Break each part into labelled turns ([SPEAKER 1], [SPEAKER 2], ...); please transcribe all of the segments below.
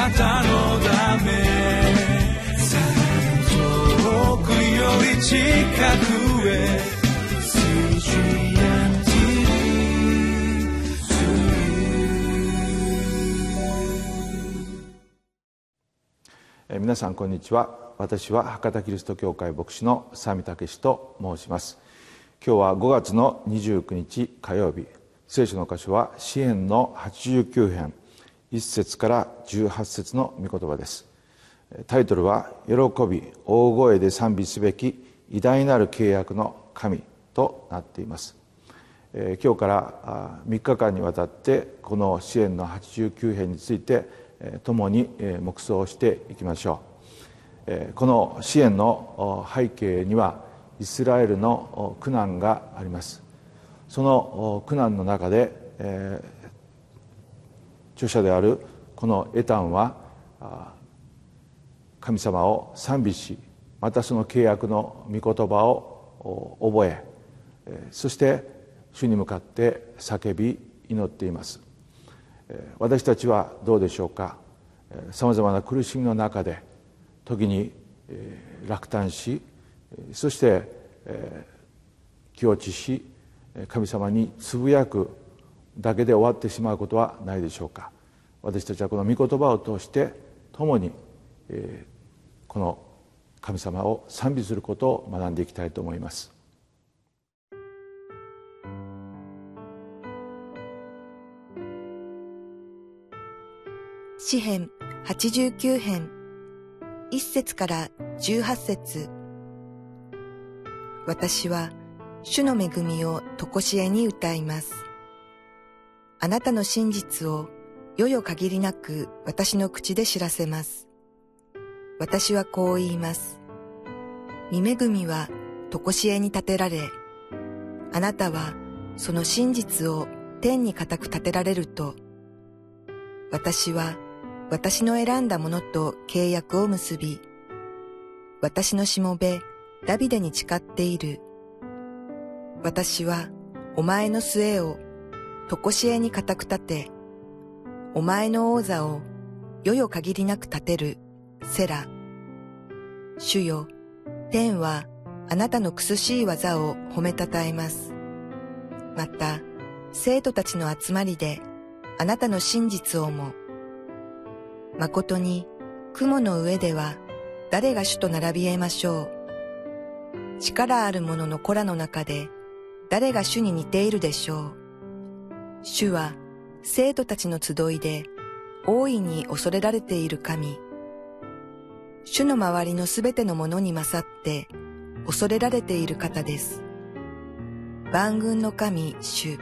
[SPEAKER 1] なたのため遠くより近くへ
[SPEAKER 2] 皆さんこんにちは。私は博多キリスト教会牧師の佐見武と申します。今日は5月の29日火曜日。聖書の箇所は詩篇の89編。1節から18節の御言葉です。タイトルは「喜び大声で賛美すべき偉大なる契約の神」となっています。今日から3日間にわたってこの支援の89編について共に黙想していきましょう。この支援の背景にはイスラエルの苦難があります。その苦難の中で著者であるこのエタンは神様を賛美しまたその契約の御言葉を覚えそして主に向かって叫び祈っています。私たちはどうでしょうか？さまざまな苦しみの中で時に落胆しそして気落ちし神様につぶやくだけで終わってしまうことはないでしょうか。私たちはこの御言葉を通して共にこの神様を賛美することを学んでいきたいと思います。
[SPEAKER 3] 詩編89編。1節から18節。私は主の恵みをとこしえに歌います。あなたの真実をよよ限りなく私の口で知らせます。私はこう言います。見恵みはとこしえに立てられ、あなたはその真実を天に固く立てられると、私は私の選んだものと契約を結び、私のしもべ、ダビデに誓っている。私は、お前の末を、とこしえに固く立て、お前の王座を、よよ限りなく立てる、セラ。主よ、天は、あなたの苦しい技を褒めたたえます。また、生徒たちの集まりで、あなたの真実をも、誠に雲の上では誰が主と並び得ましょう。力ある者の子らの中で誰が主に似ているでしょう。主は生徒たちの集いで大いに恐れられている神。主の周りのすべてのものに勝って恐れられている方です。万軍の神主。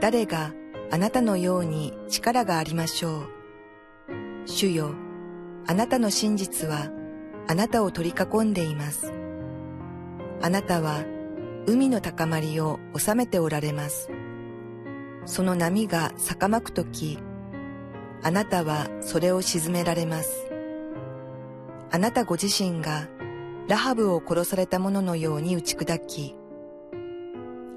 [SPEAKER 3] 誰があなたのように力がありましょう。主よ、あなたの真実はあなたを取り囲んでいます。あなたは海の高まりを収めておられます。その波が逆まくとき、あなたはそれを沈められます。あなたご自身がラハブを殺された者のように打ち砕き、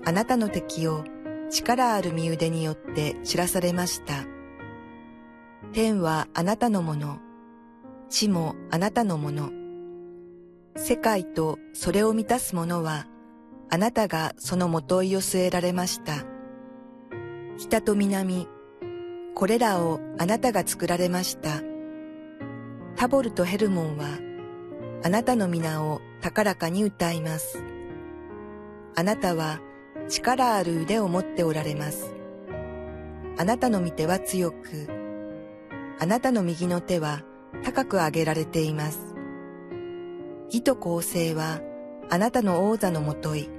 [SPEAKER 3] あなたの敵を力ある身腕によって散らされました。天はあなたのもの、地もあなたのもの。世界とそれを満たすものは、あなたがその元いを据えられました。北と南、これらをあなたが作られました。タボルとヘルモンは、あなたの皆を高らかに歌います。あなたは力ある腕を持っておられます。あなたの御手は強く、あなたの右の手は高く上げられています。義と公正はあなたの王座のもとい。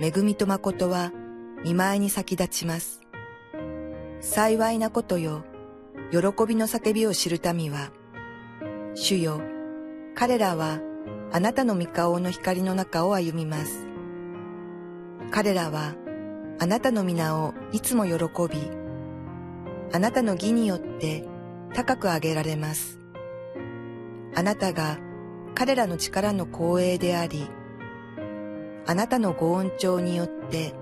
[SPEAKER 3] 恵みと誠は見舞いに先立ちます。幸いなことよ、喜びの叫びを知る民は、主よ、彼らはあなたの御顔の光の中を歩みます。彼らはあなたの皆をいつも喜び、あなたの義によって高く上げられます。あなたが彼らの力の光栄であり、あなたのご恩寵によって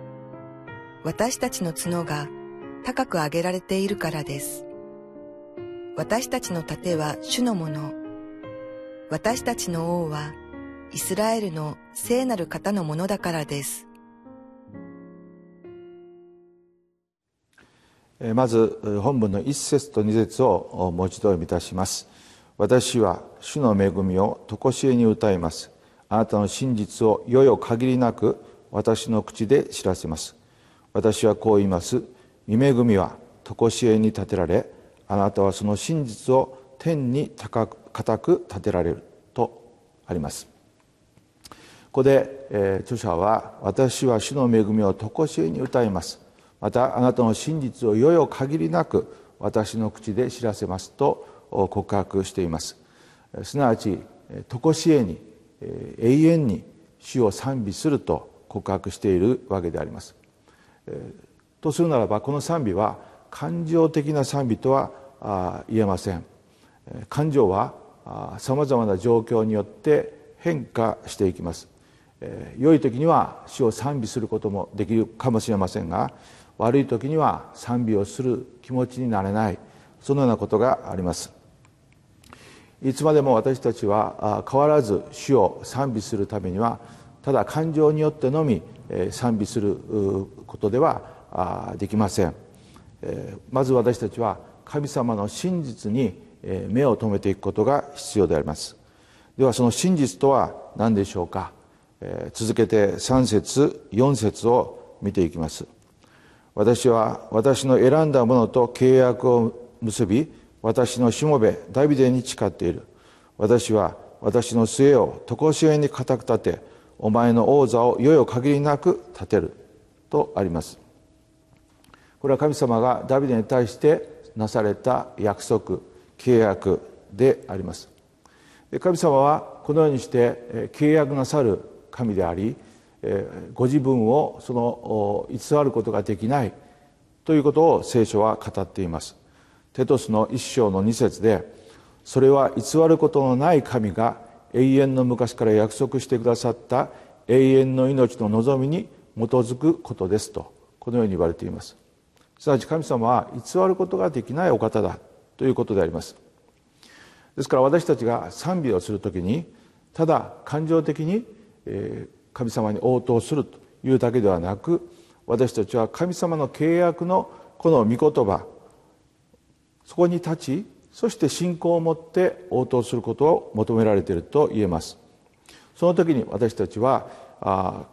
[SPEAKER 3] 私たちの角が高く上げられているからです。私たちの盾は主のもの。私たちの王はイスラエルの聖なる方のものだからです。
[SPEAKER 2] まず本文の一節と二節をもう一度読みいたします。私は主の恵みを常しえに歌います。あなたの真実をよよ限りなく私の口で知らせます。私はこう言います。御恵みは常しえに立てられ、あなたはその真実を天に高く固く立てられるとあります。ここで、えー、著者は「私は主の恵みを常しえに歌います」またあなたの真実をよよ限りなく私の口で知らせますと告白しています。すなわち常しえに永遠に主を賛美すると告白しているわけであります。とするならばこの賛美は感情的な賛美とは言えません。感情はさまざまな状況によって変化していきます。良い時には主を賛美することもできるかもしれませんが悪い時には賛美をする気持ちになれない。そのようなことがあります。いつまでも私たちは変わらず主を賛美するためにはただ感情によってのみ賛美することではできません。まず私たちは神様の真実に目を留めていくことが必要であります。ではその真実とは何でしょうか？続けて3節4節を見ていきます。私は私の選んだものと契約を結び私のしもべダビデに誓っている。私は私の末を常しえに固く立てお前の王座をよよ限りなく立てるとあります。これは神様がダビデに対してなされた約束契約であります。神様はこのようにして契約なさる神でありご自分をその偽ることができないということを聖書は語っています。テトスの一章の二節でそれは偽ることのない神が永遠の昔から約束してくださった永遠の命の望みに基づくことですとこのように言われています。すなわち神様は偽ることができないお方だということであります。ですから私たちが賛美をする時にただ感情的に神様に応答するというだけではなく私たちは神様の契約のこの御言葉そこに立ちそして信仰を持って応答することを求められていると言えます。その時に私たちは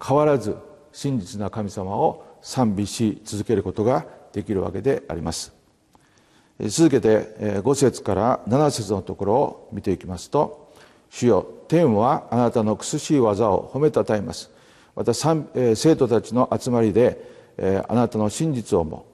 [SPEAKER 2] 変わらず真実な神様を賛美し続けることができるわけであります。続けて5節から7節のところを見ていきますと「主よ天はあなたの苦しい技を褒めたたえます」また生徒たちの集まりであなたの真実をも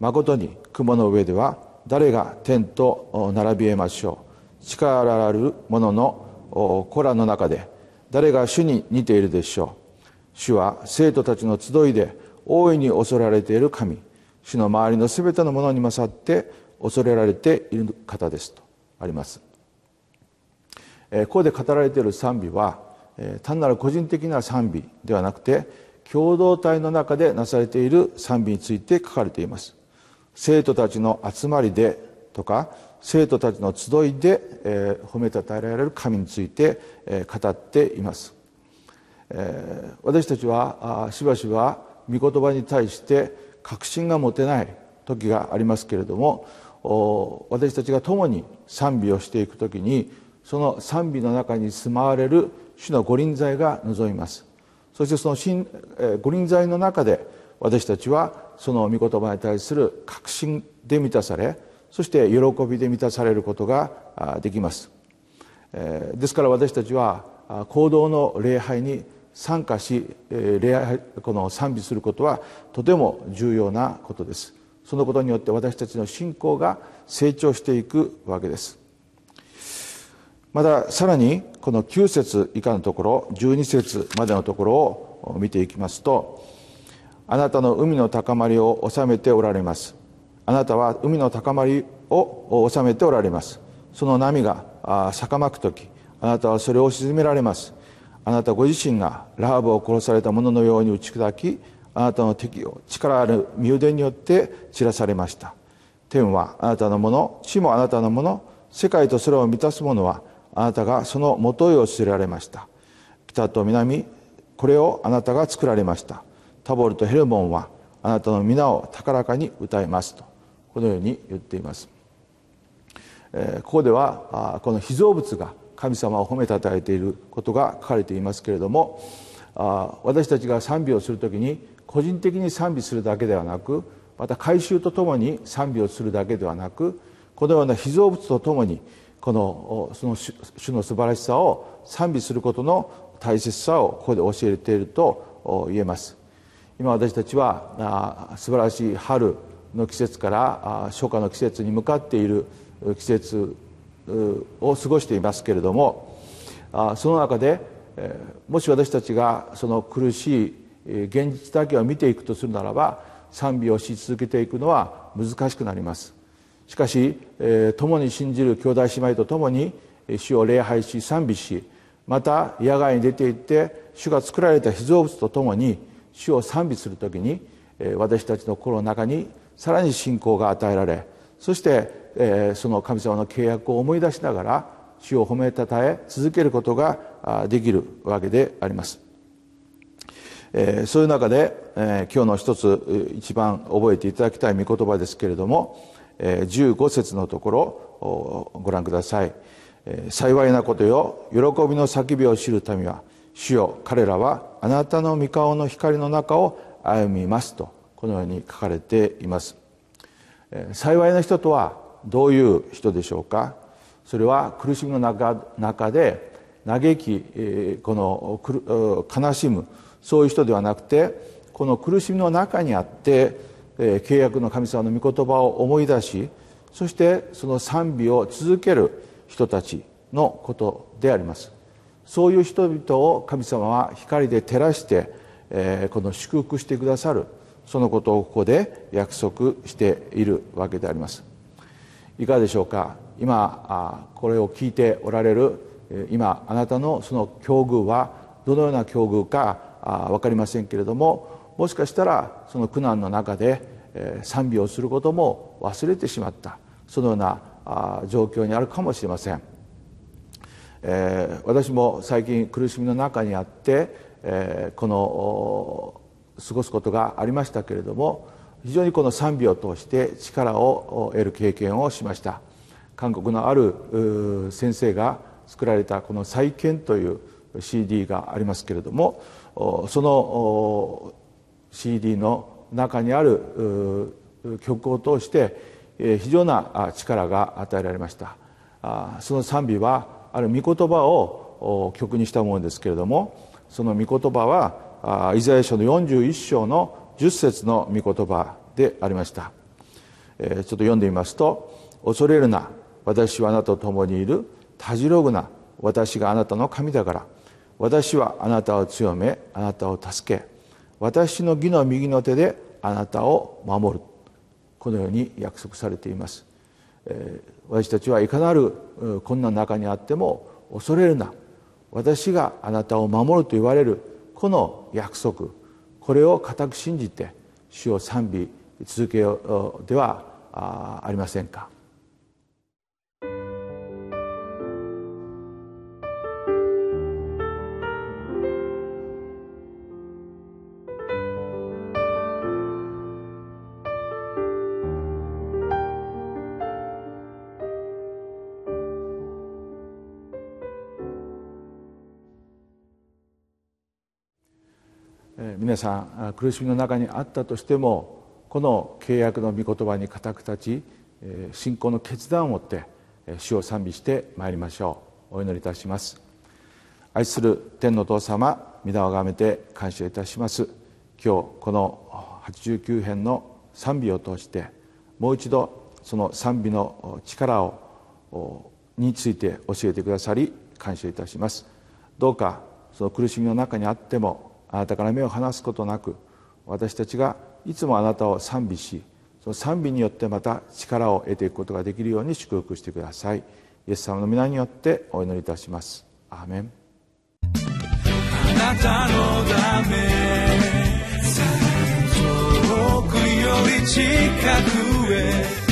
[SPEAKER 2] まことに雲の上では誰が天と並びえましょう。力ある者の子らの中で誰が主に似ているでしょう。主は生徒たちの集いで大いに恐られている神。主の周りのすべてのものに勝って恐れられている方ですとあります。ここで語られている賛美は単なる個人的な賛美ではなくて共同体の中でなされている賛美について書かれています。生徒たちの集まりでとか生徒たちの集いで、えー、褒めたたえられる神について、えー、語っています、えー、私たちはしばしば御言葉に対して確信が持てない時がありますけれども私たちが共に賛美をしていく時にその賛美の中に住まわれる主の御臨在が望みます。そしてその御臨在の中で私たちはその御言葉に対する確信で満たされそして喜びで満たされることができます。ですから私たちは行動の礼拝に参加し礼拝この賛美することはとても重要なことです。そのことによって私たちの信仰が成長していくわけです。またさらにこの9節以下のところ12節までのところを見ていきますとあなたの海の高まりを治めておられます。あなたは海の高まりを治めておられます。その波が逆まく時あなたはそれを沈められます。あなたご自身がラハブを殺された者のように打ち砕きあなたの敵を力ある身腕によって散らされました。天はあなたのもの地もあなたのもの世界とそれを満たすものはあなたがその元へを据えられました。北と南これをあなたが作られました。タボルとヘルモンはあなたの皆を高らかに歌いますとこのように言っています、えー、ここではこの被造物が神様を褒めたたえていることが書かれていますけれどもあ私たちが賛美をする時に個人的に賛美するだけではなくまた改宗とともに賛美をするだけではなくこのような被造物とともにこのその主の素晴らしさを賛美することの大切さをここで教えていると言えます。今私たちは素晴らしい春の季節から初夏の季節に向かっている季節を過ごしていますけれどもその中でもし私たちがその苦しい現実だけを見ていくとするならば賛美をし続けていくのは難しくなります。しかし共に信じる兄弟姉妹と共に主を礼拝し賛美しまた野外に出て行って主が作られた被造物と共に主を賛美する時に私たちの心の中にさらに信仰が与えられそしてその神様の契約を思い出しながら主を褒めたたえ続けることができるわけであります。そういう中で今日の一つ一番覚えていただきたい御言葉ですけれども15節のところをご覧ください。幸いなことよ喜びの叫びを知る民は主よ彼らはあなたの御顔の光の中を歩みますとこのように書かれています。幸いな人とはどういう人でしょうか？それは苦しみの中で嘆きこの悲しむそういう人ではなくてこの苦しみの中にあって契約の神様の御言葉を思い出しそしてその賛美を続ける人たちのことであります。そういう人々を神様は光で照らして、えこの祝福してくださる。そのことをここで約束しているわけであります。いかがでしょうか？今これを聞いておられる今あなたのその境遇はどのような境遇か分かりませんけれどももしかしたらその苦難の中で賛美をすることも忘れてしまった。そのような状況にあるかもしれません、え私も最近苦しみの中にあって、えこの過ごすことがありましたけれども非常にこの賛美を通して力を得る経験をしました。韓国のある先生が作られたこの「再建」という CD がありますけれどもその CD の中にある曲を通して非常な力が与えられました。その賛美はある御言葉を曲にしたものですけれどもその御言葉はイザヤ書の41章の10節の御言葉でありました。ちょっと読んでみますと「恐れるな私はあなたと共にいる。たじろぐな私があなたの神だから。私はあなたを強めあなたを助け。私の義の右の手であなたを守る」このように約束されています、私たちはいかなる困難の中にあっても恐れるな。私があなたを守ると言われるこの約束これを固く信じて主を賛美続けようではありませんか。皆さん苦しみの中にあったとしてもこの契約の御言葉に固く立ち信仰の決断を持って主を賛美してまいりましょう。お祈りいたします。愛する天の父様皆をがめて感謝いたします。今日この89編の賛美を通してもう一度その賛美の力をについて教えてくださり感謝いたします。どうかその苦しみの中にあってもあなたから目を離すことなく私たちがいつもあなたを賛美しその賛美によってまた力を得ていくことができるように祝福してください。イエス様の皆によってお祈りいたします。アーメン。あなたのため遠くより近くへ